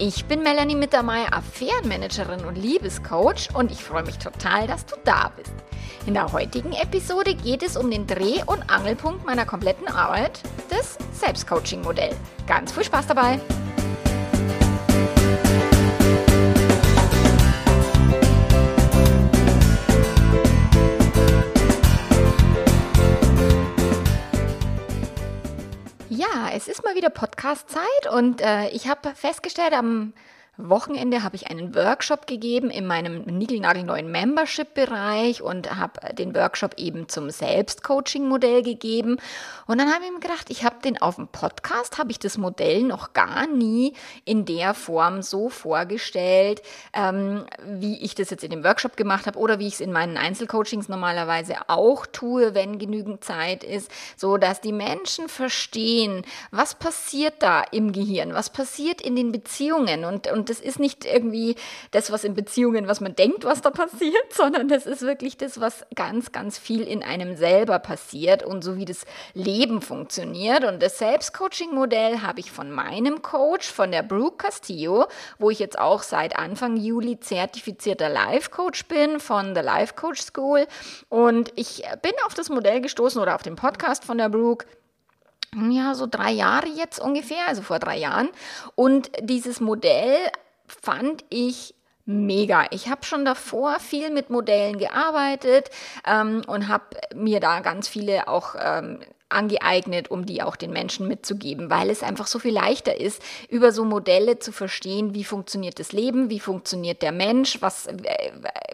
Ich bin Melanie Mittermeier, Affärenmanagerin und Liebescoach und ich freue mich total, dass du da bist. In der heutigen Episode geht es um den Dreh- und Angelpunkt meiner kompletten Arbeit, das Selbstcoaching-Modell. Ganz viel Spaß dabei! Es ist mal wieder Podcast-Zeit und äh, ich habe festgestellt, am Wochenende habe ich einen Workshop gegeben in meinem niegelnagelneuen Membership-Bereich und habe den Workshop eben zum Selbstcoaching-Modell gegeben. Und dann habe ich mir gedacht, ich habe den auf dem Podcast, habe ich das Modell noch gar nie in der Form so vorgestellt, ähm, wie ich das jetzt in dem Workshop gemacht habe oder wie ich es in meinen Einzelcoachings normalerweise auch tue, wenn genügend Zeit ist, so dass die Menschen verstehen, was passiert da im Gehirn, was passiert in den Beziehungen und, und das ist nicht irgendwie das, was in Beziehungen, was man denkt, was da passiert, sondern das ist wirklich das, was ganz, ganz viel in einem selber passiert und so wie das Leben funktioniert. Und das Selbstcoaching-Modell habe ich von meinem Coach, von der Brooke Castillo, wo ich jetzt auch seit Anfang Juli zertifizierter Life-Coach bin von der Life Coach School. Und ich bin auf das Modell gestoßen oder auf den Podcast von der Brooke ja, so drei Jahre jetzt ungefähr, also vor drei Jahren. Und dieses Modell fand ich mega. Ich habe schon davor viel mit Modellen gearbeitet ähm, und habe mir da ganz viele auch ähm, angeeignet, um die auch den Menschen mitzugeben, weil es einfach so viel leichter ist, über so Modelle zu verstehen, wie funktioniert das Leben, wie funktioniert der Mensch, was äh,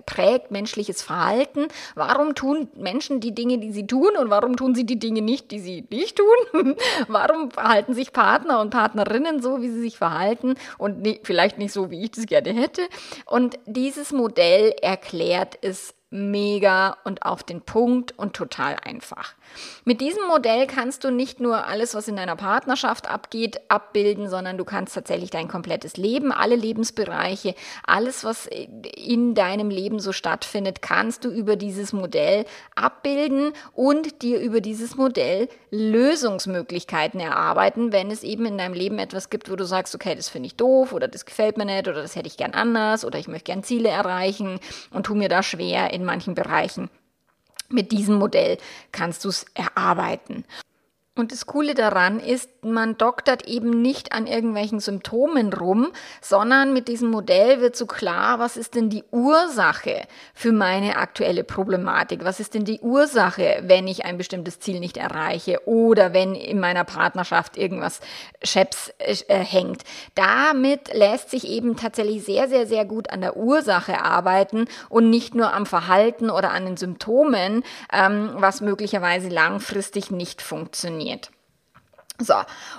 prägt menschliches Verhalten, warum tun Menschen die Dinge, die sie tun und warum tun sie die Dinge nicht, die sie nicht tun, warum verhalten sich Partner und Partnerinnen so, wie sie sich verhalten und vielleicht nicht so, wie ich das gerne hätte. Und dieses Modell erklärt es mega und auf den Punkt und total einfach. Mit diesem Modell kannst du nicht nur alles, was in deiner Partnerschaft abgeht, abbilden, sondern du kannst tatsächlich dein komplettes Leben, alle Lebensbereiche, alles, was in deinem Leben so stattfindet, kannst du über dieses Modell abbilden und dir über dieses Modell Lösungsmöglichkeiten erarbeiten, wenn es eben in deinem Leben etwas gibt, wo du sagst, okay, das finde ich doof oder das gefällt mir nicht oder das hätte ich gern anders oder ich möchte gern Ziele erreichen und tu mir da schwer in manchen Bereichen. Mit diesem Modell kannst du es erarbeiten. Und das Coole daran ist, man doktert eben nicht an irgendwelchen Symptomen rum, sondern mit diesem Modell wird so klar, was ist denn die Ursache für meine aktuelle Problematik? Was ist denn die Ursache, wenn ich ein bestimmtes Ziel nicht erreiche oder wenn in meiner Partnerschaft irgendwas Scheps äh, hängt? Damit lässt sich eben tatsächlich sehr, sehr, sehr gut an der Ursache arbeiten und nicht nur am Verhalten oder an den Symptomen, ähm, was möglicherweise langfristig nicht funktioniert funktioniert. So,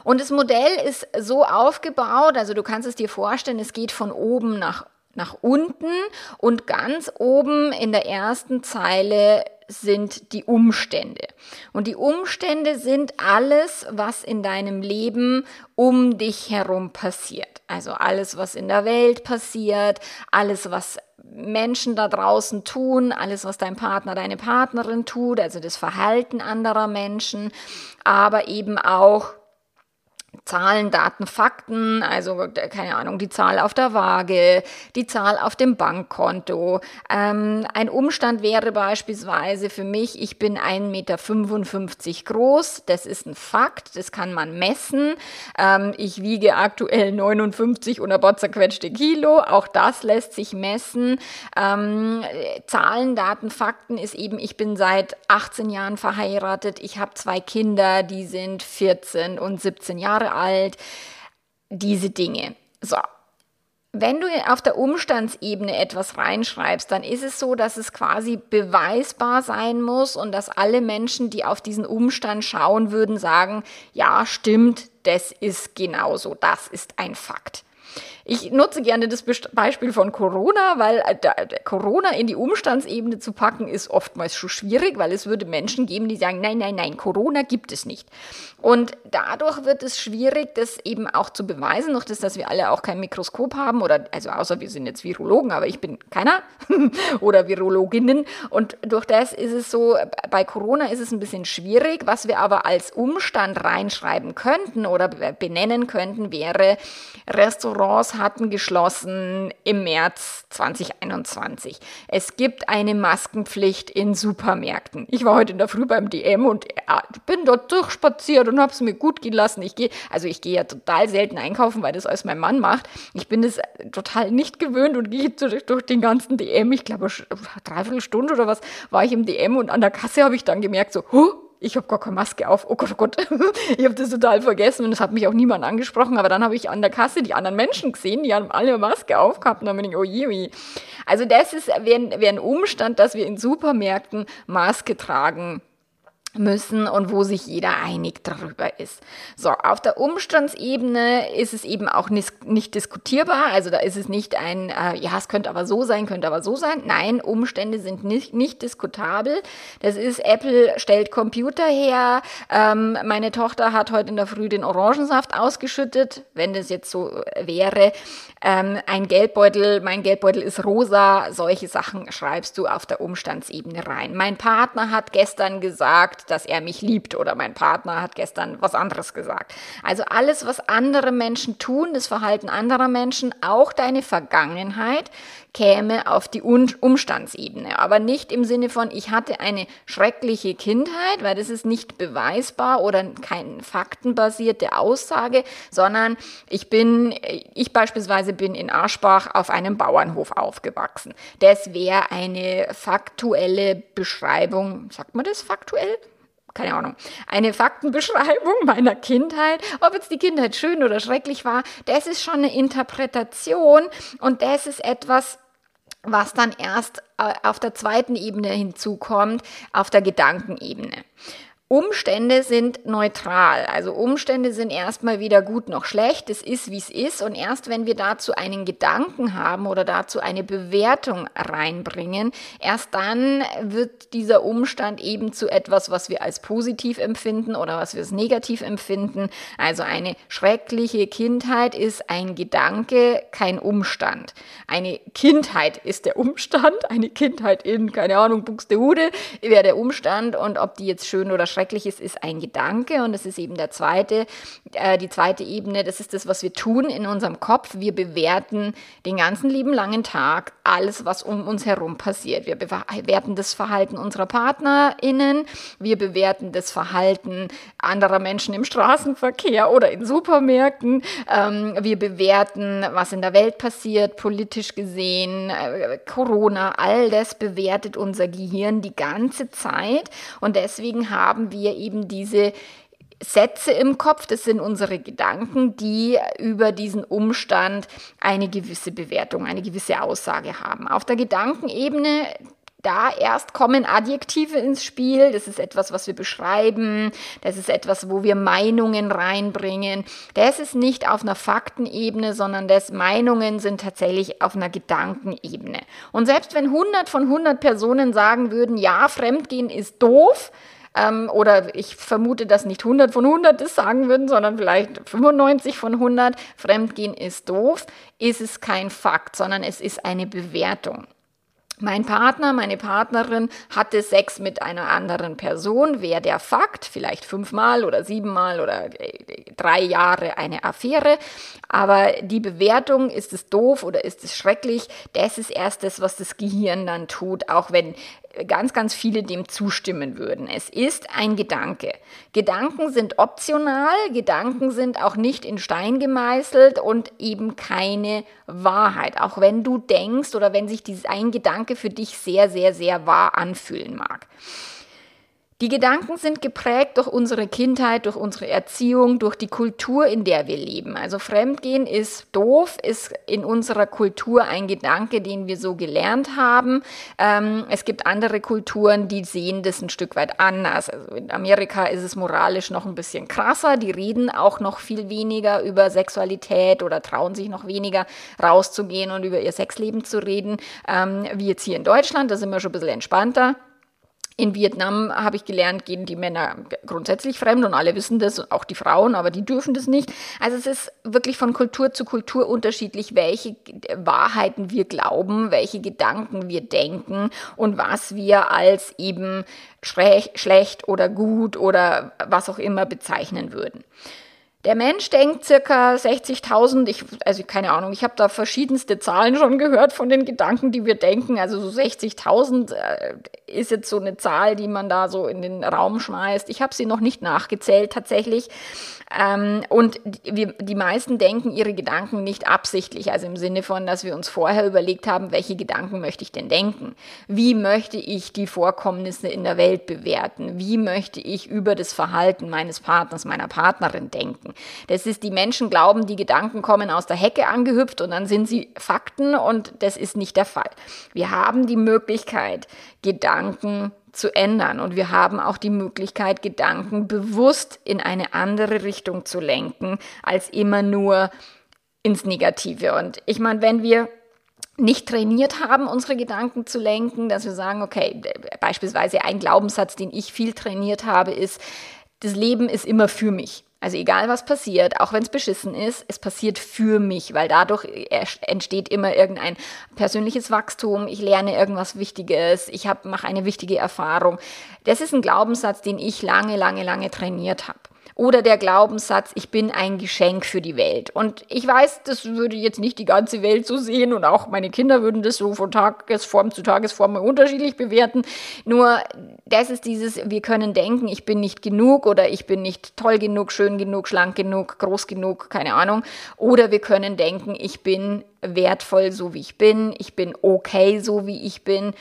und das Modell ist so aufgebaut, also du kannst es dir vorstellen, es geht von oben nach, nach unten und ganz oben in der ersten Zeile sind die Umstände. Und die Umstände sind alles, was in deinem Leben um dich herum passiert. Also alles, was in der Welt passiert, alles, was Menschen da draußen tun, alles, was dein Partner, deine Partnerin tut, also das Verhalten anderer Menschen, aber eben auch Zahlen, Daten, Fakten, also keine Ahnung, die Zahl auf der Waage, die Zahl auf dem Bankkonto. Ähm, ein Umstand wäre beispielsweise für mich, ich bin 1,55 Meter groß, das ist ein Fakt, das kann man messen. Ähm, ich wiege aktuell 59 und ein paar zerquetschte Kilo, auch das lässt sich messen. Ähm, Zahlen, Daten, Fakten ist eben, ich bin seit 18 Jahren verheiratet, ich habe zwei Kinder, die sind 14 und 17 Jahre Jahre alt, diese Dinge. So. Wenn du auf der Umstandsebene etwas reinschreibst, dann ist es so, dass es quasi beweisbar sein muss und dass alle Menschen, die auf diesen Umstand schauen würden, sagen, ja, stimmt, das ist genauso, das ist ein Fakt. Ich nutze gerne das Beispiel von Corona, weil äh, Corona in die Umstandsebene zu packen ist oftmals schon schwierig, weil es würde Menschen geben, die sagen, nein, nein, nein, Corona gibt es nicht. Und dadurch wird es schwierig, das eben auch zu beweisen, durch das, dass wir alle auch kein Mikroskop haben oder, also außer wir sind jetzt Virologen, aber ich bin keiner oder Virologinnen. Und durch das ist es so, bei Corona ist es ein bisschen schwierig. Was wir aber als Umstand reinschreiben könnten oder benennen könnten, wäre, Restaurants hatten geschlossen im März 2021. Es gibt eine Maskenpflicht in Supermärkten. Ich war heute in der Früh beim DM und bin dort durchspaziert und habe es mir gut gehen lassen. Ich gehe, also ich gehe ja total selten einkaufen, weil das alles mein Mann macht. Ich bin es total nicht gewöhnt und gehe durch, durch den ganzen DM. Ich glaube, dreiviertel Stunde oder was war ich im DM und an der Kasse habe ich dann gemerkt, so, huh, ich habe gar keine Maske auf. Oh Gott, oh Gott. ich habe das total vergessen und es hat mich auch niemand angesprochen. Aber dann habe ich an der Kasse die anderen Menschen gesehen, die haben alle Maske aufgehabt und dann bin ich, oh je, oh je. Also das ist wäre wär ein Umstand, dass wir in Supermärkten Maske tragen müssen und wo sich jeder einig darüber ist. So, auf der Umstandsebene ist es eben auch nicht, diskutierbar. Also da ist es nicht ein, äh, ja, es könnte aber so sein, könnte aber so sein. Nein, Umstände sind nicht, nicht diskutabel. Das ist, Apple stellt Computer her. Ähm, meine Tochter hat heute in der Früh den Orangensaft ausgeschüttet. Wenn das jetzt so wäre, ähm, ein Geldbeutel, mein Geldbeutel ist rosa, solche Sachen schreibst du auf der Umstandsebene rein. Mein Partner hat gestern gesagt, dass er mich liebt oder mein Partner hat gestern was anderes gesagt. Also alles, was andere Menschen tun, das Verhalten anderer Menschen, auch deine Vergangenheit, käme auf die Umstandsebene. Aber nicht im Sinne von, ich hatte eine schreckliche Kindheit, weil das ist nicht beweisbar oder keine faktenbasierte Aussage, sondern ich bin, ich beispielsweise bin in Aschbach auf einem Bauernhof aufgewachsen. Das wäre eine faktuelle Beschreibung, sagt man das faktuell? Keine Ahnung, eine Faktenbeschreibung meiner Kindheit, ob jetzt die Kindheit schön oder schrecklich war, das ist schon eine Interpretation. Und das ist etwas, was dann erst äh, auf der zweiten Ebene hinzukommt, auf der Gedankenebene. Umstände sind neutral. Also Umstände sind erstmal weder gut noch schlecht. Es ist, wie es ist. Und erst wenn wir dazu einen Gedanken haben oder dazu eine Bewertung reinbringen, erst dann wird dieser Umstand eben zu etwas, was wir als positiv empfinden oder was wir als negativ empfinden. Also eine schreckliche Kindheit ist ein Gedanke, kein Umstand. Eine Kindheit ist der Umstand. Eine Kindheit in, keine Ahnung, Buxtehude wäre der Umstand. und ob die jetzt schön oder schrecklich ist, ist ein Gedanke und das ist eben der zweite, äh, die zweite Ebene, das ist das, was wir tun in unserem Kopf. Wir bewerten den ganzen lieben langen Tag alles, was um uns herum passiert. Wir bewerten das Verhalten unserer PartnerInnen, wir bewerten das Verhalten anderer Menschen im Straßenverkehr oder in Supermärkten, ähm, wir bewerten, was in der Welt passiert, politisch gesehen, äh, Corona, all das bewertet unser Gehirn die ganze Zeit und deswegen haben haben wir eben diese Sätze im Kopf, das sind unsere Gedanken, die über diesen Umstand eine gewisse Bewertung, eine gewisse Aussage haben. Auf der Gedankenebene da erst kommen Adjektive ins Spiel. Das ist etwas, was wir beschreiben. Das ist etwas, wo wir Meinungen reinbringen. Das ist nicht auf einer Faktenebene, sondern das Meinungen sind tatsächlich auf einer Gedankenebene. Und selbst wenn 100 von 100 Personen sagen würden, ja, Fremdgehen ist doof, ähm, oder ich vermute, dass nicht 100 von 100 das sagen würden, sondern vielleicht 95 von 100. Fremdgehen ist doof, ist es kein Fakt, sondern es ist eine Bewertung. Mein Partner, meine Partnerin hatte Sex mit einer anderen Person. Wäre der Fakt, vielleicht fünfmal oder siebenmal oder äh, drei Jahre eine Affäre. Aber die Bewertung, ist es doof oder ist es schrecklich, das ist erst das, was das Gehirn dann tut, auch wenn ganz, ganz viele dem zustimmen würden. Es ist ein Gedanke. Gedanken sind optional, Gedanken sind auch nicht in Stein gemeißelt und eben keine Wahrheit. Auch wenn du denkst oder wenn sich dieses ein Gedanke für dich sehr, sehr, sehr wahr anfühlen mag. Die Gedanken sind geprägt durch unsere Kindheit, durch unsere Erziehung, durch die Kultur, in der wir leben. Also Fremdgehen ist doof, ist in unserer Kultur ein Gedanke, den wir so gelernt haben. Ähm, es gibt andere Kulturen, die sehen das ein Stück weit anders. Also in Amerika ist es moralisch noch ein bisschen krasser. Die reden auch noch viel weniger über Sexualität oder trauen sich noch weniger rauszugehen und über ihr Sexleben zu reden, ähm, wie jetzt hier in Deutschland. Da sind wir schon ein bisschen entspannter. In Vietnam habe ich gelernt, gehen die Männer grundsätzlich fremd und alle wissen das, auch die Frauen, aber die dürfen das nicht. Also es ist wirklich von Kultur zu Kultur unterschiedlich, welche Wahrheiten wir glauben, welche Gedanken wir denken und was wir als eben schlecht oder gut oder was auch immer bezeichnen würden. Der Mensch denkt circa 60.000, ich, also keine Ahnung, ich habe da verschiedenste Zahlen schon gehört von den Gedanken, die wir denken. Also so 60.000 äh, ist jetzt so eine Zahl, die man da so in den Raum schmeißt. Ich habe sie noch nicht nachgezählt tatsächlich. Ähm, und wir, die meisten denken ihre Gedanken nicht absichtlich, also im Sinne von, dass wir uns vorher überlegt haben, welche Gedanken möchte ich denn denken? Wie möchte ich die Vorkommnisse in der Welt bewerten? Wie möchte ich über das Verhalten meines Partners, meiner Partnerin denken? Das ist, die Menschen glauben, die Gedanken kommen aus der Hecke angehüpft und dann sind sie Fakten und das ist nicht der Fall. Wir haben die Möglichkeit, Gedanken zu ändern. Und wir haben auch die Möglichkeit, Gedanken bewusst in eine andere Richtung zu lenken, als immer nur ins Negative. Und ich meine, wenn wir nicht trainiert haben, unsere Gedanken zu lenken, dass wir sagen, okay, beispielsweise ein Glaubenssatz, den ich viel trainiert habe, ist, das Leben ist immer für mich. Also egal was passiert, auch wenn es beschissen ist, es passiert für mich, weil dadurch entsteht immer irgendein persönliches Wachstum, ich lerne irgendwas Wichtiges, ich mache eine wichtige Erfahrung. Das ist ein Glaubenssatz, den ich lange, lange, lange trainiert habe. Oder der Glaubenssatz, ich bin ein Geschenk für die Welt. Und ich weiß, das würde jetzt nicht die ganze Welt so sehen und auch meine Kinder würden das so von Tagesform zu Tagesform unterschiedlich bewerten. Nur das ist dieses, wir können denken, ich bin nicht genug oder ich bin nicht toll genug, schön genug, schlank genug, groß genug, keine Ahnung. Oder wir können denken, ich bin wertvoll, so wie ich bin, ich bin okay, so wie ich bin.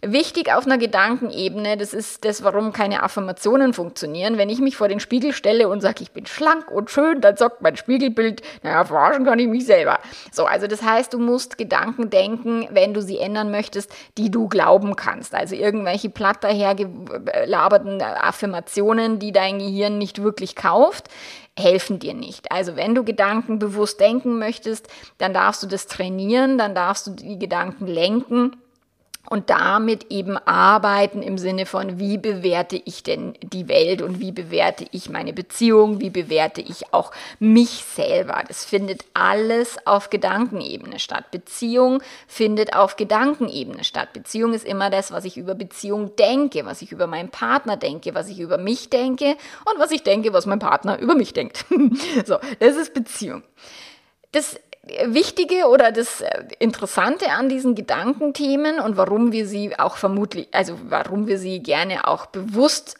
Wichtig auf einer Gedankenebene, das ist das, warum keine Affirmationen funktionieren. Wenn ich mich vor den Spiegel stelle und sage, ich bin schlank und schön, dann sagt mein Spiegelbild, naja, verarschen kann ich mich selber. So, also das heißt, du musst Gedanken denken, wenn du sie ändern möchtest, die du glauben kannst. Also irgendwelche platt dahergelaberten Affirmationen, die dein Gehirn nicht wirklich kauft helfen dir nicht. Also wenn du Gedanken bewusst denken möchtest, dann darfst du das trainieren, dann darfst du die Gedanken lenken und damit eben arbeiten im Sinne von, wie bewerte ich denn die Welt und wie bewerte ich meine Beziehung, wie bewerte ich auch mich selber. Das findet alles auf Gedankenebene statt. Beziehung findet auf Gedankenebene statt. Beziehung ist immer das, was ich über Beziehung denke, was ich über meinen Partner denke, was ich über mich denke und was ich denke, was mein Partner über mich denkt. so, das ist Beziehung. Das Wichtige oder das äh, Interessante an diesen Gedankenthemen und warum wir sie auch vermutlich, also warum wir sie gerne auch bewusst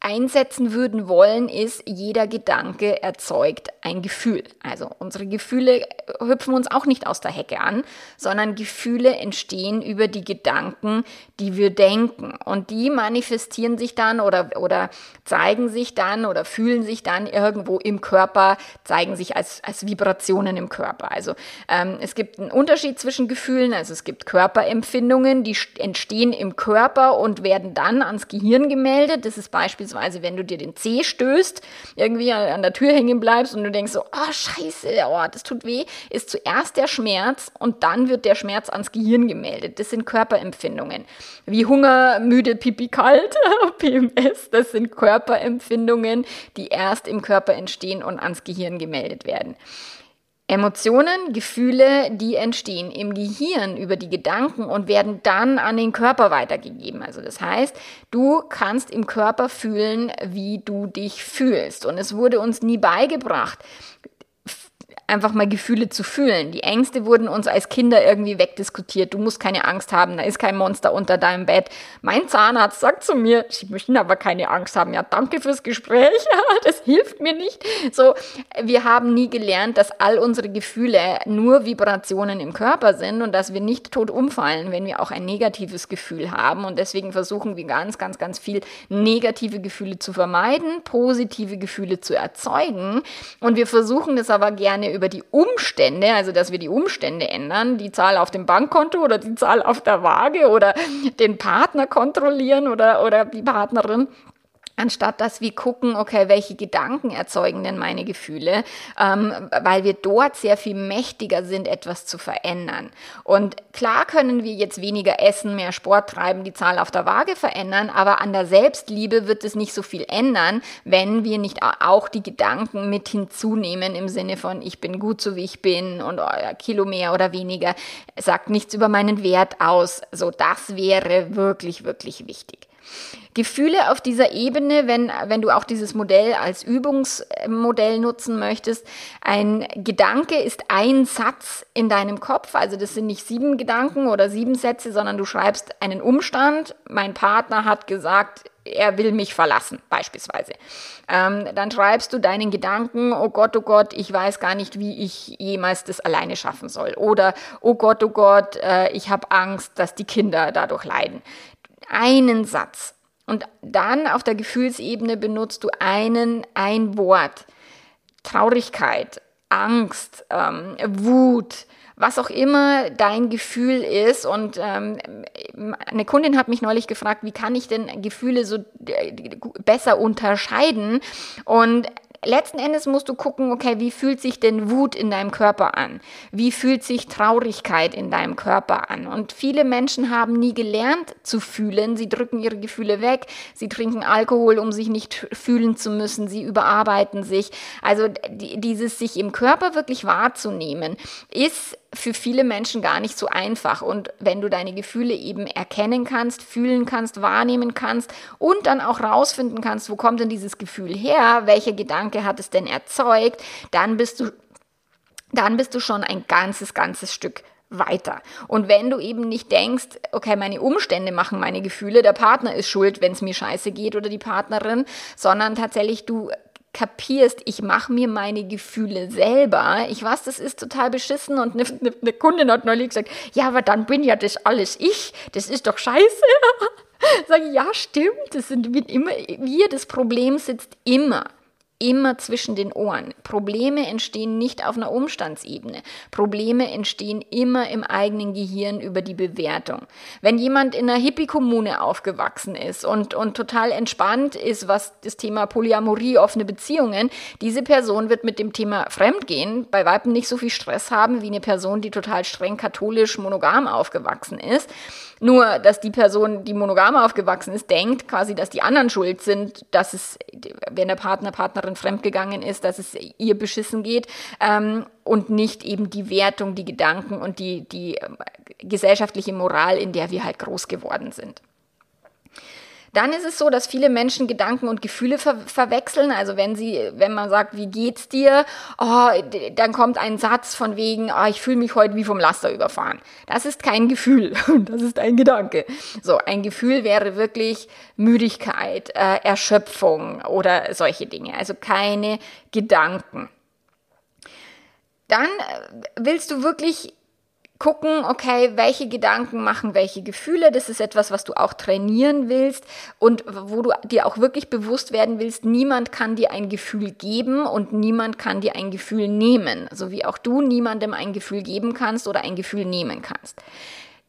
einsetzen würden wollen, ist, jeder Gedanke erzeugt ein Gefühl. Also unsere Gefühle hüpfen uns auch nicht aus der Hecke an, sondern Gefühle entstehen über die Gedanken, die wir denken. Und die manifestieren sich dann oder, oder zeigen sich dann oder fühlen sich dann irgendwo im Körper, zeigen sich als, als Vibrationen im Körper. Also ähm, es gibt einen Unterschied zwischen Gefühlen, also es gibt Körperempfindungen, die entstehen im Körper und werden dann ans Gehirn gemeldet. Das ist beispielsweise Beispielsweise, wenn du dir den Zeh stößt, irgendwie an der Tür hängen bleibst und du denkst so, oh scheiße, oh, das tut weh, ist zuerst der Schmerz und dann wird der Schmerz ans Gehirn gemeldet. Das sind Körperempfindungen. Wie Hunger, müde, pipi, kalt, PMS, das sind Körperempfindungen, die erst im Körper entstehen und ans Gehirn gemeldet werden. Emotionen, Gefühle, die entstehen im Gehirn über die Gedanken und werden dann an den Körper weitergegeben. Also das heißt, du kannst im Körper fühlen, wie du dich fühlst. Und es wurde uns nie beigebracht, einfach mal Gefühle zu fühlen. Die Ängste wurden uns als Kinder irgendwie wegdiskutiert. Du musst keine Angst haben, da ist kein Monster unter deinem Bett. Mein Zahnarzt sagt zu mir, Sie möchten aber keine Angst haben. Ja, danke fürs Gespräch. das hilft mir nicht. So, wir haben nie gelernt, dass all unsere Gefühle nur Vibrationen im Körper sind und dass wir nicht tot umfallen, wenn wir auch ein negatives Gefühl haben. Und deswegen versuchen wir ganz, ganz, ganz viel negative Gefühle zu vermeiden, positive Gefühle zu erzeugen. Und wir versuchen das aber gerne über die Umstände, also dass wir die Umstände ändern, die Zahl auf dem Bankkonto oder die Zahl auf der Waage oder den Partner kontrollieren oder, oder die Partnerin anstatt dass wir gucken, okay, welche Gedanken erzeugen denn meine Gefühle, ähm, weil wir dort sehr viel mächtiger sind, etwas zu verändern. Und klar können wir jetzt weniger essen, mehr Sport treiben, die Zahl auf der Waage verändern, aber an der Selbstliebe wird es nicht so viel ändern, wenn wir nicht auch die Gedanken mit hinzunehmen im Sinne von, ich bin gut so wie ich bin und oh, Kilo mehr oder weniger sagt nichts über meinen Wert aus. So, das wäre wirklich, wirklich wichtig. Gefühle auf dieser Ebene, wenn, wenn du auch dieses Modell als Übungsmodell nutzen möchtest, ein Gedanke ist ein Satz in deinem Kopf, also das sind nicht sieben Gedanken oder sieben Sätze, sondern du schreibst einen Umstand. Mein Partner hat gesagt, er will mich verlassen, beispielsweise. Ähm, dann schreibst du deinen Gedanken, oh Gott, oh Gott, ich weiß gar nicht, wie ich jemals das alleine schaffen soll. Oder, oh Gott, oh Gott, äh, ich habe Angst, dass die Kinder dadurch leiden einen Satz. Und dann auf der Gefühlsebene benutzt du einen, ein Wort. Traurigkeit, Angst, ähm, Wut, was auch immer dein Gefühl ist. Und ähm, eine Kundin hat mich neulich gefragt, wie kann ich denn Gefühle so äh, besser unterscheiden? Und letzten Endes musst du gucken, okay, wie fühlt sich denn Wut in deinem Körper an? Wie fühlt sich Traurigkeit in deinem Körper an? Und viele Menschen haben nie gelernt zu fühlen. Sie drücken ihre Gefühle weg. Sie trinken Alkohol, um sich nicht fühlen zu müssen. Sie überarbeiten sich. Also dieses sich im Körper wirklich wahrzunehmen, ist für viele Menschen gar nicht so einfach. Und wenn du deine Gefühle eben erkennen kannst, fühlen kannst, wahrnehmen kannst und dann auch rausfinden kannst, wo kommt denn dieses Gefühl her, welcher Gedanke hat es denn erzeugt, dann bist du, dann bist du schon ein ganzes, ganzes Stück weiter. Und wenn du eben nicht denkst, okay, meine Umstände machen meine Gefühle, der Partner ist schuld, wenn es mir scheiße geht oder die Partnerin, sondern tatsächlich du kapierst, ich mache mir meine Gefühle selber. Ich weiß, das ist total beschissen und eine, eine, eine Kundin hat neulich gesagt, ja, aber dann bin ja das alles ich. Das ist doch scheiße. Sag ich, ja, stimmt. Das sind immer wir. Das Problem sitzt immer immer zwischen den Ohren. Probleme entstehen nicht auf einer Umstandsebene. Probleme entstehen immer im eigenen Gehirn über die Bewertung. Wenn jemand in einer Hippie-Kommune aufgewachsen ist und, und total entspannt ist, was das Thema Polyamorie, offene Beziehungen, diese Person wird mit dem Thema Fremdgehen bei Weitem nicht so viel Stress haben wie eine Person, die total streng katholisch monogam aufgewachsen ist. Nur, dass die Person, die monogam aufgewachsen ist, denkt quasi, dass die anderen schuld sind, dass es, wenn der Partner, Partnerin fremdgegangen ist, dass es ihr beschissen geht ähm, und nicht eben die Wertung, die Gedanken und die, die äh, gesellschaftliche Moral, in der wir halt groß geworden sind. Dann ist es so, dass viele Menschen Gedanken und Gefühle ver verwechseln. Also wenn sie, wenn man sagt, wie geht's dir, oh, dann kommt ein Satz von wegen, oh, ich fühle mich heute wie vom Laster überfahren. Das ist kein Gefühl, das ist ein Gedanke. So, ein Gefühl wäre wirklich Müdigkeit, äh, Erschöpfung oder solche Dinge. Also keine Gedanken. Dann äh, willst du wirklich gucken, okay, welche Gedanken machen welche Gefühle. Das ist etwas, was du auch trainieren willst und wo du dir auch wirklich bewusst werden willst, niemand kann dir ein Gefühl geben und niemand kann dir ein Gefühl nehmen, so wie auch du niemandem ein Gefühl geben kannst oder ein Gefühl nehmen kannst.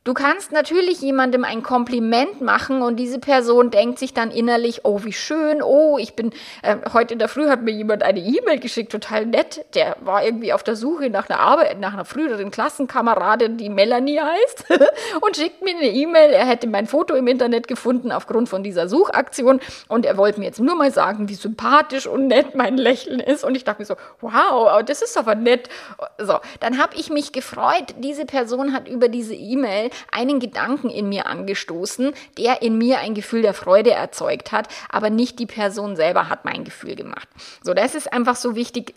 Du kannst natürlich jemandem ein Kompliment machen und diese Person denkt sich dann innerlich, oh, wie schön, oh, ich bin, äh, heute in der Früh hat mir jemand eine E-Mail geschickt, total nett. Der war irgendwie auf der Suche nach einer Arbeit, nach einer früheren Klassenkameradin, die Melanie heißt, und schickt mir eine E-Mail. Er hätte mein Foto im Internet gefunden aufgrund von dieser Suchaktion und er wollte mir jetzt nur mal sagen, wie sympathisch und nett mein Lächeln ist. Und ich dachte mir so, wow, das ist aber nett. So, dann habe ich mich gefreut. Diese Person hat über diese E-Mail einen Gedanken in mir angestoßen, der in mir ein Gefühl der Freude erzeugt hat, aber nicht die Person selber hat mein Gefühl gemacht. So, das ist einfach so wichtig,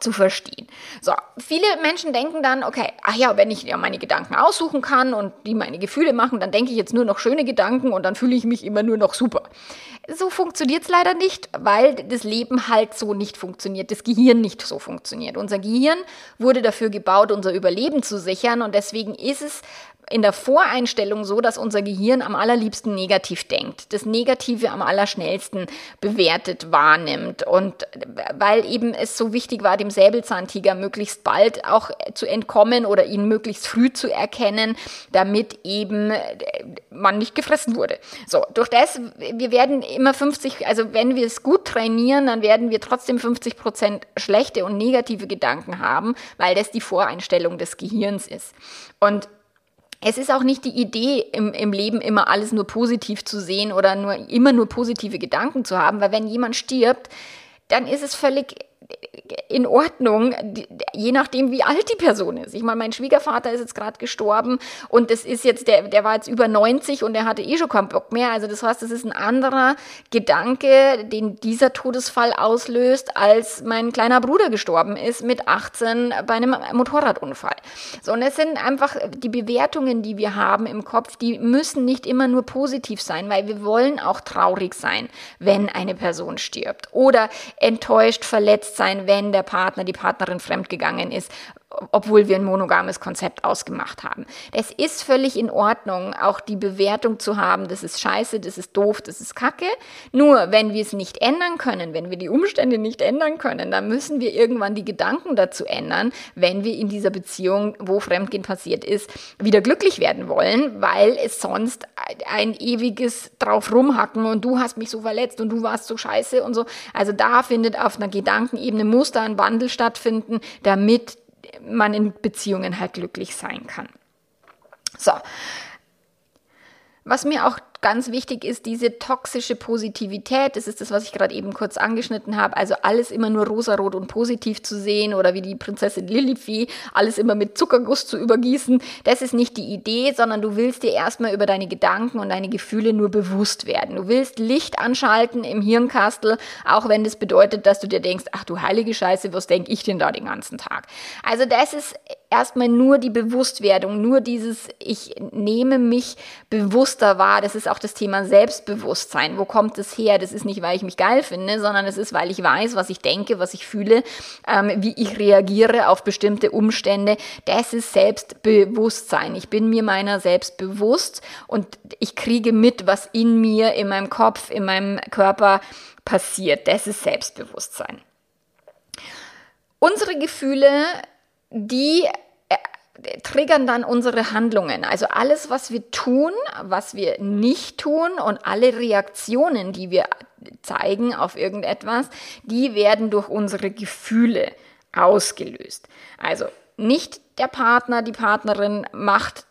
zu verstehen. So, viele Menschen denken dann, okay, ach ja, wenn ich ja meine Gedanken aussuchen kann und die meine Gefühle machen, dann denke ich jetzt nur noch schöne Gedanken und dann fühle ich mich immer nur noch super. So funktioniert es leider nicht, weil das Leben halt so nicht funktioniert, das Gehirn nicht so funktioniert. Unser Gehirn wurde dafür gebaut, unser Überleben zu sichern und deswegen ist es in der Voreinstellung so, dass unser Gehirn am allerliebsten negativ denkt, das Negative am allerschnellsten bewertet wahrnimmt. Und weil eben es so wichtig war, dem Säbelzahntiger möglichst bald auch zu entkommen oder ihn möglichst früh zu erkennen, damit eben man nicht gefressen wurde. So, durch das, wir werden immer 50, also wenn wir es gut trainieren, dann werden wir trotzdem 50 Prozent schlechte und negative Gedanken haben, weil das die Voreinstellung des Gehirns ist. Und es ist auch nicht die Idee im, im Leben immer alles nur positiv zu sehen oder nur immer nur positive Gedanken zu haben, weil wenn jemand stirbt, dann ist es völlig in Ordnung, je nachdem, wie alt die Person ist. Ich meine, mein Schwiegervater ist jetzt gerade gestorben und das ist jetzt, der, der war jetzt über 90 und der hatte eh schon keinen Bock mehr. Also das heißt, das ist ein anderer Gedanke, den dieser Todesfall auslöst, als mein kleiner Bruder gestorben ist mit 18 bei einem Motorradunfall. So, und es sind einfach die Bewertungen, die wir haben im Kopf, die müssen nicht immer nur positiv sein, weil wir wollen auch traurig sein, wenn eine Person stirbt oder enttäuscht, verletzt sein, wenn der Partner, die Partnerin fremdgegangen ist obwohl wir ein monogames Konzept ausgemacht haben. Es ist völlig in Ordnung, auch die Bewertung zu haben, das ist scheiße, das ist doof, das ist kacke. Nur wenn wir es nicht ändern können, wenn wir die Umstände nicht ändern können, dann müssen wir irgendwann die Gedanken dazu ändern, wenn wir in dieser Beziehung, wo Fremdgehen passiert ist, wieder glücklich werden wollen, weil es sonst ein ewiges drauf rumhacken und du hast mich so verletzt und du warst so scheiße und so. Also da findet auf einer Gedankenebene Muster, ein Wandel stattfinden, damit man in Beziehungen halt glücklich sein kann. So. Was mir auch ganz wichtig ist diese toxische Positivität. Das ist das, was ich gerade eben kurz angeschnitten habe. Also alles immer nur rosarot und positiv zu sehen oder wie die Prinzessin Lilifee, alles immer mit Zuckerguss zu übergießen. Das ist nicht die Idee, sondern du willst dir erstmal über deine Gedanken und deine Gefühle nur bewusst werden. Du willst Licht anschalten im Hirnkastel, auch wenn das bedeutet, dass du dir denkst, ach du heilige Scheiße, was denke ich denn da den ganzen Tag? Also das ist erstmal nur die Bewusstwerdung, nur dieses, ich nehme mich bewusster wahr. Das ist auch das Thema Selbstbewusstsein. Wo kommt es her? Das ist nicht, weil ich mich geil finde, sondern es ist, weil ich weiß, was ich denke, was ich fühle, ähm, wie ich reagiere auf bestimmte Umstände. Das ist Selbstbewusstsein. Ich bin mir meiner selbst bewusst und ich kriege mit, was in mir, in meinem Kopf, in meinem Körper passiert. Das ist Selbstbewusstsein. Unsere Gefühle die triggern dann unsere Handlungen. Also alles, was wir tun, was wir nicht tun und alle Reaktionen, die wir zeigen auf irgendetwas, die werden durch unsere Gefühle ausgelöst. Also nicht der Partner, die Partnerin macht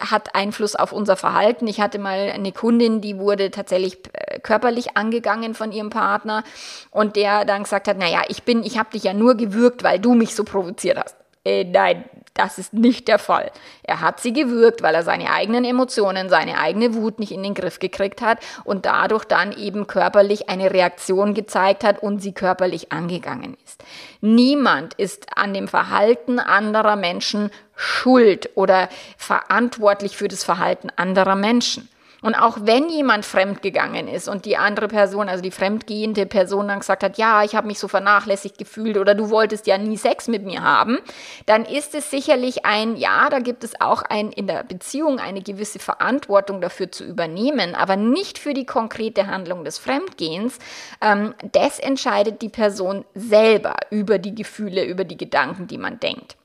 hat Einfluss auf unser Verhalten. Ich hatte mal eine Kundin, die wurde tatsächlich äh, körperlich angegangen von ihrem Partner und der dann gesagt hat, naja, ich bin, ich habe dich ja nur gewürgt, weil du mich so provoziert hast. Äh, nein, das ist nicht der Fall. Er hat sie gewürgt, weil er seine eigenen Emotionen, seine eigene Wut nicht in den Griff gekriegt hat und dadurch dann eben körperlich eine Reaktion gezeigt hat und sie körperlich angegangen ist. Niemand ist an dem Verhalten anderer Menschen schuld oder verantwortlich für das Verhalten anderer Menschen. Und auch wenn jemand fremdgegangen ist und die andere Person, also die fremdgehende Person dann gesagt hat, ja, ich habe mich so vernachlässigt gefühlt oder du wolltest ja nie Sex mit mir haben, dann ist es sicherlich ein, ja, da gibt es auch ein, in der Beziehung eine gewisse Verantwortung dafür zu übernehmen, aber nicht für die konkrete Handlung des Fremdgehens. Ähm, das entscheidet die Person selber über die Gefühle, über die Gedanken, die man denkt.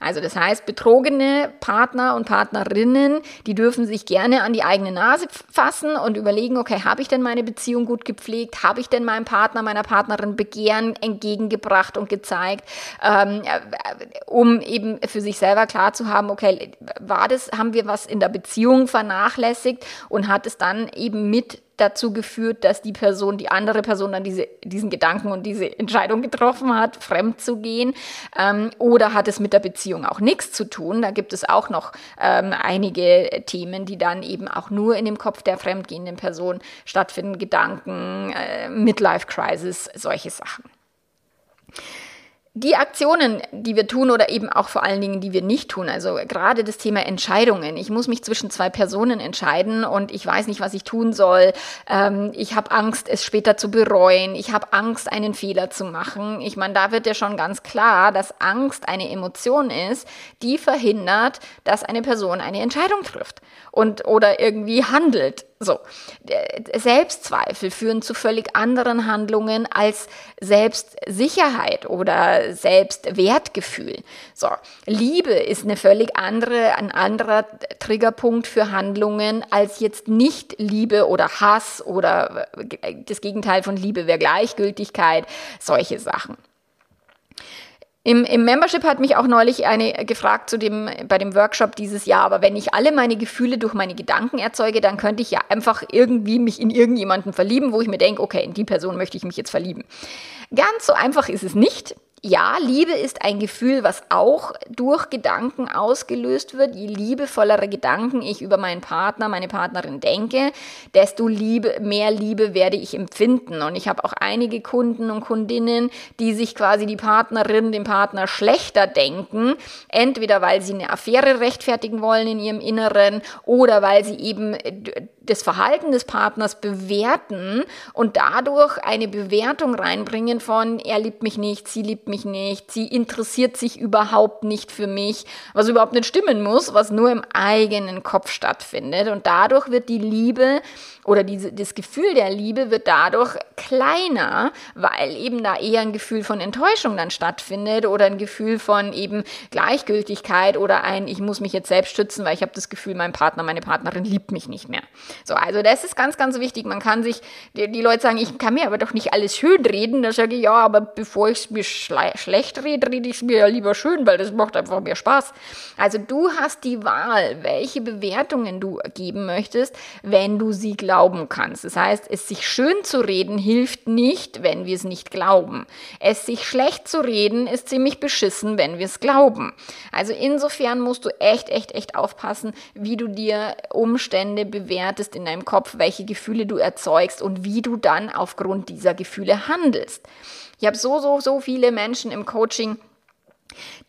Also das heißt, betrogene Partner und Partnerinnen, die dürfen sich gerne an die eigene Nase fassen und überlegen, okay, habe ich denn meine Beziehung gut gepflegt? Habe ich denn meinem Partner, meiner Partnerin Begehren entgegengebracht und gezeigt, ähm, um eben für sich selber klar zu haben, okay, war das, haben wir was in der Beziehung vernachlässigt und hat es dann eben mit dazu geführt, dass die Person, die andere Person dann diese, diesen Gedanken und diese Entscheidung getroffen hat, fremd zu gehen? Ähm, oder hat es mit der Beziehung auch nichts zu tun? Da gibt es auch noch ähm, einige Themen, die dann eben auch nur in dem Kopf der fremdgehenden Person stattfinden. Gedanken, äh, Midlife Crisis, solche Sachen. Die Aktionen, die wir tun oder eben auch vor allen Dingen, die wir nicht tun, also gerade das Thema Entscheidungen. Ich muss mich zwischen zwei Personen entscheiden und ich weiß nicht, was ich tun soll. Ähm, ich habe Angst, es später zu bereuen. Ich habe Angst, einen Fehler zu machen. Ich meine, da wird ja schon ganz klar, dass Angst eine Emotion ist, die verhindert, dass eine Person eine Entscheidung trifft und oder irgendwie handelt. So, Selbstzweifel führen zu völlig anderen Handlungen als Selbstsicherheit oder Selbstwertgefühl. So, Liebe ist eine völlig andere, ein anderer Triggerpunkt für Handlungen als jetzt nicht Liebe oder Hass oder das Gegenteil von Liebe wäre Gleichgültigkeit, solche Sachen. Im, Im Membership hat mich auch neulich eine gefragt zu dem, bei dem Workshop dieses Jahr, aber wenn ich alle meine Gefühle durch meine Gedanken erzeuge, dann könnte ich ja einfach irgendwie mich in irgendjemanden verlieben, wo ich mir denke, okay, in die Person möchte ich mich jetzt verlieben. Ganz so einfach ist es nicht ja, Liebe ist ein Gefühl, was auch durch Gedanken ausgelöst wird. Je liebevollere Gedanken ich über meinen Partner, meine Partnerin denke, desto Liebe, mehr Liebe werde ich empfinden. Und ich habe auch einige Kunden und Kundinnen, die sich quasi die Partnerin, den Partner schlechter denken. Entweder weil sie eine Affäre rechtfertigen wollen in ihrem Inneren oder weil sie eben das Verhalten des Partners bewerten und dadurch eine Bewertung reinbringen von, er liebt mich nicht, sie liebt mich nicht, sie interessiert sich überhaupt nicht für mich, was überhaupt nicht stimmen muss, was nur im eigenen Kopf stattfindet. Und dadurch wird die Liebe oder diese, das Gefühl der Liebe wird dadurch kleiner, weil eben da eher ein Gefühl von Enttäuschung dann stattfindet oder ein Gefühl von eben Gleichgültigkeit oder ein, ich muss mich jetzt selbst schützen, weil ich habe das Gefühl, mein Partner, meine Partnerin liebt mich nicht mehr. So, also das ist ganz, ganz wichtig. Man kann sich, die, die Leute sagen, ich kann mir aber doch nicht alles schön reden. Da sage ich, ja, aber bevor ich es mir schlecht rede, rede ich es mir ja lieber schön, weil das macht einfach mehr Spaß. Also du hast die Wahl, welche Bewertungen du geben möchtest, wenn du sie glaubst glauben kannst. Das heißt, es sich schön zu reden hilft nicht, wenn wir es nicht glauben. Es sich schlecht zu reden ist ziemlich beschissen, wenn wir es glauben. Also insofern musst du echt, echt, echt aufpassen, wie du dir Umstände bewertest in deinem Kopf, welche Gefühle du erzeugst und wie du dann aufgrund dieser Gefühle handelst. Ich habe so, so, so viele Menschen im Coaching,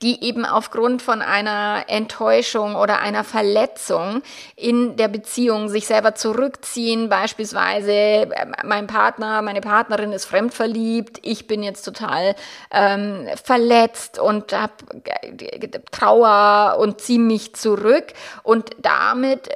die eben aufgrund von einer Enttäuschung oder einer Verletzung in der Beziehung sich selber zurückziehen. Beispielsweise äh, mein Partner, meine Partnerin ist fremdverliebt, ich bin jetzt total ähm, verletzt und habe äh, Trauer und ziehe mich zurück. Und damit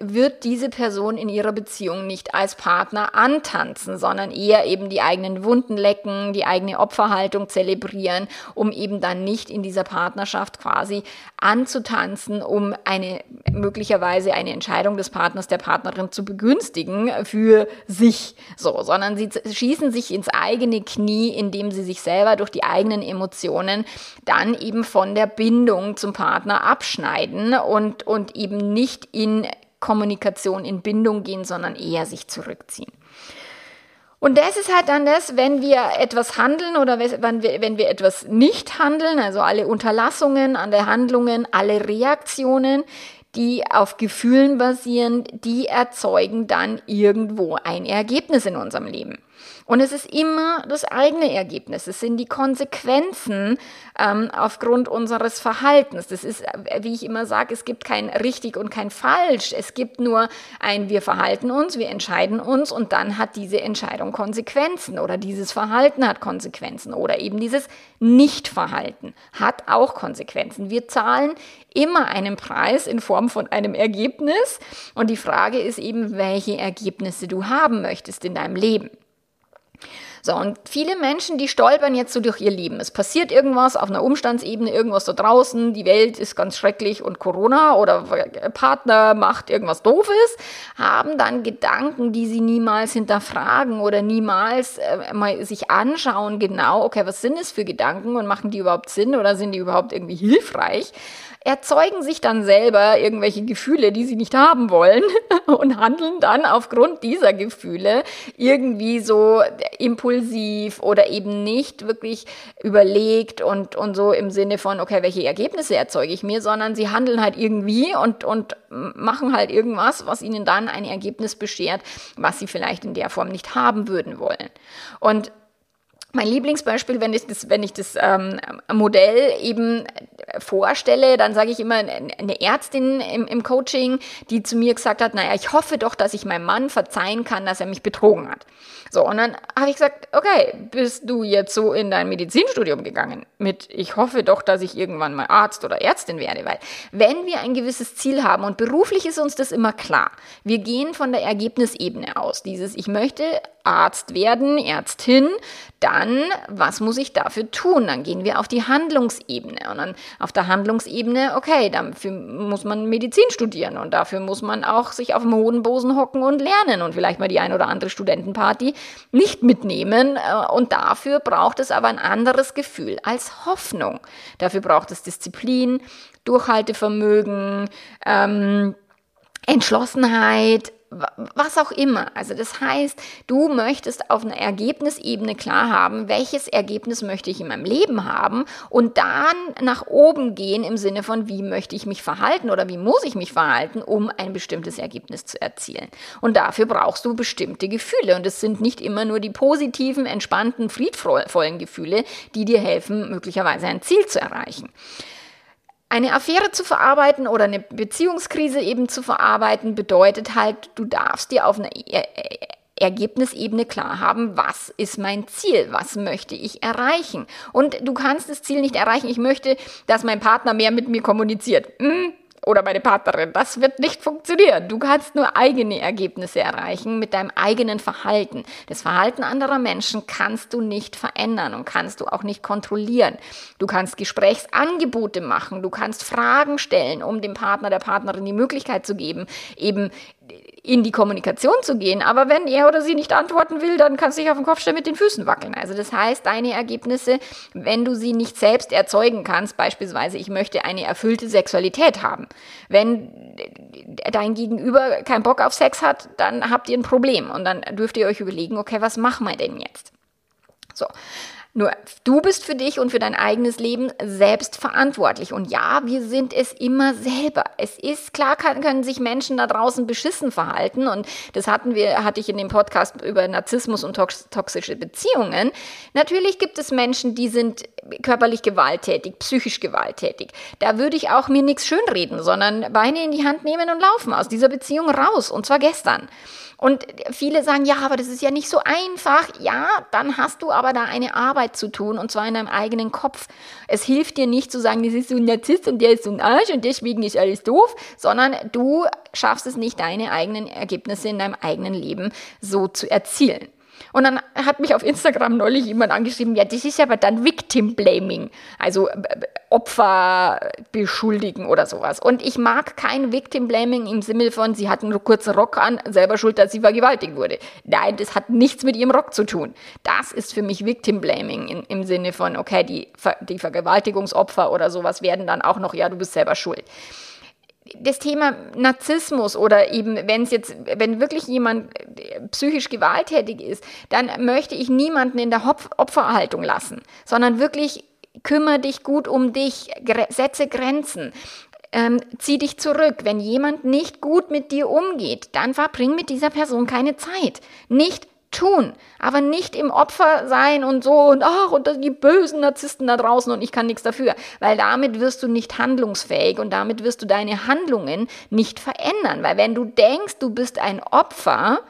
wird diese Person in ihrer Beziehung nicht als Partner antanzen, sondern eher eben die eigenen Wunden lecken, die eigene Opferhaltung zelebrieren, um eben dann nicht in dieser Partnerschaft quasi anzutanzen, um eine möglicherweise eine Entscheidung des Partners, der Partnerin zu begünstigen für sich, so, sondern sie schießen sich ins eigene Knie, indem sie sich selber durch die eigenen Emotionen dann eben von der Bindung zum Partner abschneiden und, und eben nicht in Kommunikation, in Bindung gehen, sondern eher sich zurückziehen. Und das ist halt dann das, wenn wir etwas handeln oder wenn wir, wenn wir etwas nicht handeln, also alle Unterlassungen an der Handlungen, alle Reaktionen, die auf Gefühlen basieren, die erzeugen dann irgendwo ein Ergebnis in unserem Leben. Und es ist immer das eigene Ergebnis. Es sind die Konsequenzen ähm, aufgrund unseres Verhaltens. Das ist, äh, wie ich immer sage, es gibt kein richtig und kein falsch. Es gibt nur ein, wir verhalten uns, wir entscheiden uns und dann hat diese Entscheidung Konsequenzen oder dieses Verhalten hat Konsequenzen oder eben dieses Nichtverhalten hat auch Konsequenzen. Wir zahlen immer einen Preis in Form von einem Ergebnis und die Frage ist eben, welche Ergebnisse du haben möchtest in deinem Leben. So, und viele Menschen, die stolpern jetzt so durch ihr Leben. Es passiert irgendwas auf einer Umstandsebene, irgendwas da draußen, die Welt ist ganz schrecklich und Corona oder Partner macht irgendwas Doofes, haben dann Gedanken, die sie niemals hinterfragen oder niemals äh, mal sich anschauen, genau, okay, was sind es für Gedanken und machen die überhaupt Sinn oder sind die überhaupt irgendwie hilfreich? Erzeugen sich dann selber irgendwelche Gefühle, die sie nicht haben wollen und handeln dann aufgrund dieser Gefühle irgendwie so impulsiv oder eben nicht wirklich überlegt und, und so im Sinne von, okay, welche Ergebnisse erzeuge ich mir, sondern sie handeln halt irgendwie und, und machen halt irgendwas, was ihnen dann ein Ergebnis beschert, was sie vielleicht in der Form nicht haben würden wollen. Und mein Lieblingsbeispiel, wenn ich das, wenn ich das ähm, Modell eben vorstelle, dann sage ich immer eine Ärztin im, im Coaching, die zu mir gesagt hat, naja, ich hoffe doch, dass ich meinem Mann verzeihen kann, dass er mich betrogen hat. So, und dann habe ich gesagt, okay, bist du jetzt so in dein Medizinstudium gegangen? Mit, ich hoffe doch, dass ich irgendwann mal Arzt oder Ärztin werde, weil wenn wir ein gewisses Ziel haben und beruflich ist uns das immer klar, wir gehen von der Ergebnisebene aus, dieses, ich möchte Arzt werden, Ärztin, dann, was muss ich dafür tun? Dann gehen wir auf die Handlungsebene. Und dann auf der Handlungsebene, okay, dafür muss man Medizin studieren und dafür muss man auch sich auf dem Hodenbosen hocken und lernen und vielleicht mal die ein oder andere Studentenparty nicht mitnehmen äh, und dafür braucht es aber ein anderes Gefühl als Hoffnung. Dafür braucht es Disziplin, Durchhaltevermögen, ähm, Entschlossenheit, was auch immer. Also das heißt, du möchtest auf einer Ergebnisebene klar haben, welches Ergebnis möchte ich in meinem Leben haben und dann nach oben gehen im Sinne von, wie möchte ich mich verhalten oder wie muss ich mich verhalten, um ein bestimmtes Ergebnis zu erzielen. Und dafür brauchst du bestimmte Gefühle und es sind nicht immer nur die positiven, entspannten, friedvollen Gefühle, die dir helfen, möglicherweise ein Ziel zu erreichen eine Affäre zu verarbeiten oder eine Beziehungskrise eben zu verarbeiten, bedeutet halt, du darfst dir auf einer Ergebnisebene klar haben, was ist mein Ziel, was möchte ich erreichen. Und du kannst das Ziel nicht erreichen, ich möchte, dass mein Partner mehr mit mir kommuniziert. Hm, oder meine Partnerin. Das wird nicht funktionieren. Du kannst nur eigene Ergebnisse erreichen mit deinem eigenen Verhalten. Das Verhalten anderer Menschen kannst du nicht verändern und kannst du auch nicht kontrollieren. Du kannst Gesprächsangebote machen, du kannst Fragen stellen, um dem Partner, der Partnerin die Möglichkeit zu geben, eben in die Kommunikation zu gehen. Aber wenn er oder sie nicht antworten will, dann kannst du dich auf den Kopf stellen mit den Füßen wackeln. Also das heißt, deine Ergebnisse, wenn du sie nicht selbst erzeugen kannst, beispielsweise, ich möchte eine erfüllte Sexualität haben. Wenn dein Gegenüber keinen Bock auf Sex hat, dann habt ihr ein Problem. Und dann dürft ihr euch überlegen, okay, was machen wir denn jetzt? So. Nur du bist für dich und für dein eigenes Leben selbst verantwortlich. Und ja, wir sind es immer selber. Es ist klar, kann, können sich Menschen da draußen beschissen verhalten. Und das hatten wir, hatte ich in dem Podcast über Narzissmus und toxische Beziehungen. Natürlich gibt es Menschen, die sind körperlich gewalttätig, psychisch gewalttätig. Da würde ich auch mir nichts schönreden, sondern Beine in die Hand nehmen und laufen aus dieser Beziehung raus. Und zwar gestern. Und viele sagen, ja, aber das ist ja nicht so einfach. Ja, dann hast du aber da eine Arbeit zu tun und zwar in deinem eigenen Kopf. Es hilft dir nicht zu sagen, das ist so ein Narzisst und der ist so ein Arsch und deswegen ist alles doof, sondern du schaffst es nicht, deine eigenen Ergebnisse in deinem eigenen Leben so zu erzielen. Und dann hat mich auf Instagram neulich jemand angeschrieben, ja, das ist aber dann Victim Blaming, also äh, Opfer beschuldigen oder sowas. Und ich mag kein Victim Blaming im Sinne von, sie hat einen kurzen Rock an, selber schuld, dass sie vergewaltigt wurde. Nein, das hat nichts mit ihrem Rock zu tun. Das ist für mich Victim Blaming in, im Sinne von, okay, die, die Vergewaltigungsopfer oder sowas werden dann auch noch, ja, du bist selber schuld das Thema Narzissmus oder eben, wenn es jetzt, wenn wirklich jemand äh, psychisch gewalttätig ist, dann möchte ich niemanden in der Opferhaltung lassen, sondern wirklich kümmere dich gut um dich, setze Grenzen. Ähm, zieh dich zurück. Wenn jemand nicht gut mit dir umgeht, dann verbring mit dieser Person keine Zeit. Nicht tun, aber nicht im Opfer sein und so und ach und die bösen Narzissten da draußen und ich kann nichts dafür, weil damit wirst du nicht handlungsfähig und damit wirst du deine Handlungen nicht verändern, weil wenn du denkst, du bist ein Opfer,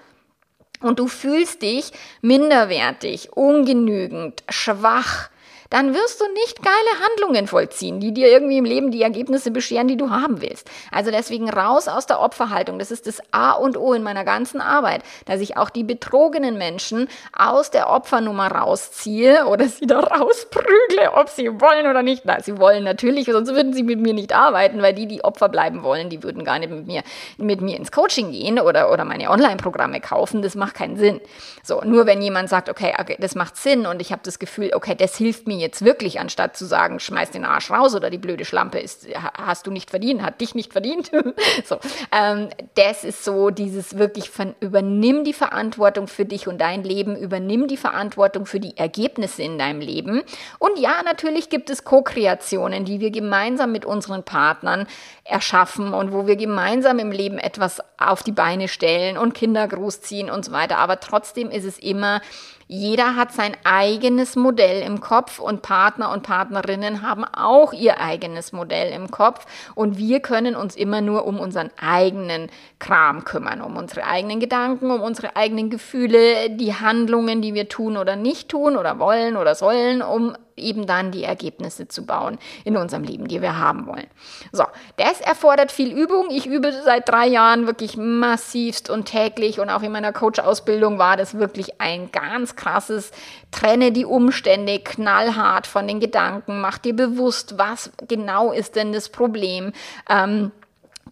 und du fühlst dich minderwertig, ungenügend, schwach, dann wirst du nicht geile Handlungen vollziehen, die dir irgendwie im Leben die Ergebnisse bescheren, die du haben willst. Also deswegen raus aus der Opferhaltung. Das ist das A und O in meiner ganzen Arbeit, dass ich auch die betrogenen Menschen aus der Opfernummer rausziehe oder sie da rausprügle, ob sie wollen oder nicht. Na, sie wollen natürlich, sonst würden sie mit mir nicht arbeiten, weil die, die Opfer bleiben wollen, die würden gar nicht mit mir, mit mir ins Coaching gehen oder, oder meine Online-Programme kaufen. Das macht keinen Sinn. So, nur wenn jemand sagt, okay, okay das macht Sinn und ich habe das Gefühl, okay, das hilft mir mir jetzt wirklich, anstatt zu sagen, schmeiß den Arsch raus oder die blöde Schlampe ist, hast du nicht verdient, hat dich nicht verdient. so, ähm, das ist so dieses wirklich von, übernimm die Verantwortung für dich und dein Leben, übernimm die Verantwortung für die Ergebnisse in deinem Leben. Und ja, natürlich gibt es Co-Kreationen, die wir gemeinsam mit unseren Partnern erschaffen und wo wir gemeinsam im Leben etwas auf die Beine stellen und Kinder großziehen und so weiter. Aber trotzdem ist es immer Jeder hat sein eigenes Modell im Kopf und Partner und Partnerinnen haben auch ihr eigenes Modell im Kopf. Und wir können uns immer nur um unseren eigenen Kram kümmern, um unsere eigenen Gedanken, um unsere eigenen Gefühle, die Handlungen, die wir tun oder nicht tun oder wollen oder sollen, um eben dann die Ergebnisse zu bauen in unserem Leben, die wir haben wollen. So, das erfordert viel Übung. Ich übe seit drei Jahren wirklich massivst und täglich und auch in meiner Coach-Ausbildung war das wirklich ein ganz krasses Trenne die Umstände knallhart von den Gedanken, mach dir bewusst, was genau ist denn das Problem. Ähm,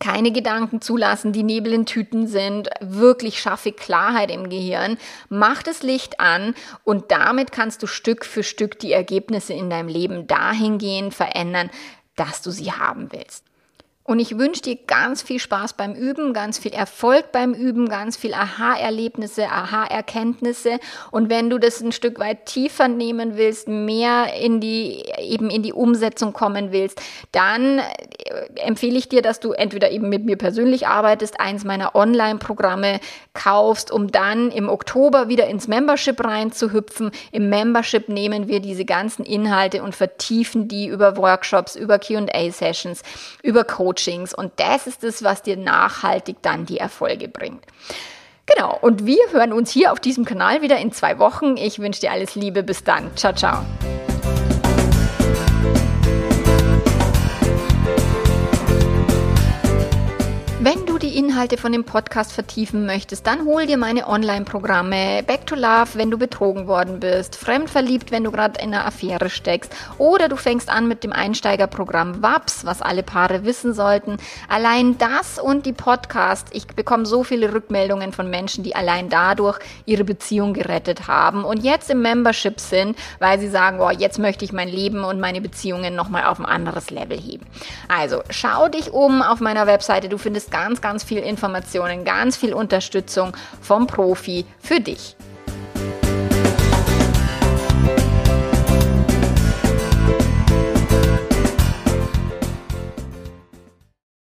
keine Gedanken zulassen, die Nebel in Tüten sind, wirklich schaffe Klarheit im Gehirn, mach das Licht an und damit kannst du Stück für Stück die Ergebnisse in deinem Leben dahingehend verändern, dass du sie haben willst. Und ich wünsche dir ganz viel Spaß beim Üben, ganz viel Erfolg beim Üben, ganz viel Aha-Erlebnisse, Aha-Erkenntnisse. Und wenn du das ein Stück weit tiefer nehmen willst, mehr in die, eben in die Umsetzung kommen willst, dann äh, empfehle ich dir, dass du entweder eben mit mir persönlich arbeitest, eins meiner Online-Programme kaufst, um dann im Oktober wieder ins Membership reinzuhüpfen. Im Membership nehmen wir diese ganzen Inhalte und vertiefen die über Workshops, über Q&A-Sessions, über Coaching Coachings und das ist es, was dir nachhaltig dann die Erfolge bringt. Genau, und wir hören uns hier auf diesem Kanal wieder in zwei Wochen. Ich wünsche dir alles Liebe. Bis dann. Ciao, ciao. Inhalte von dem Podcast vertiefen möchtest, dann hol dir meine Online-Programme. Back to Love, wenn du betrogen worden bist, Fremdverliebt, wenn du gerade in einer Affäre steckst, oder du fängst an mit dem Einsteigerprogramm WAPS, was alle Paare wissen sollten. Allein das und die Podcast, ich bekomme so viele Rückmeldungen von Menschen, die allein dadurch ihre Beziehung gerettet haben und jetzt im Membership sind, weil sie sagen, boah, jetzt möchte ich mein Leben und meine Beziehungen nochmal auf ein anderes Level heben. Also schau dich um auf meiner Webseite, du findest ganz, ganz viel Informationen, ganz viel Unterstützung vom Profi für dich.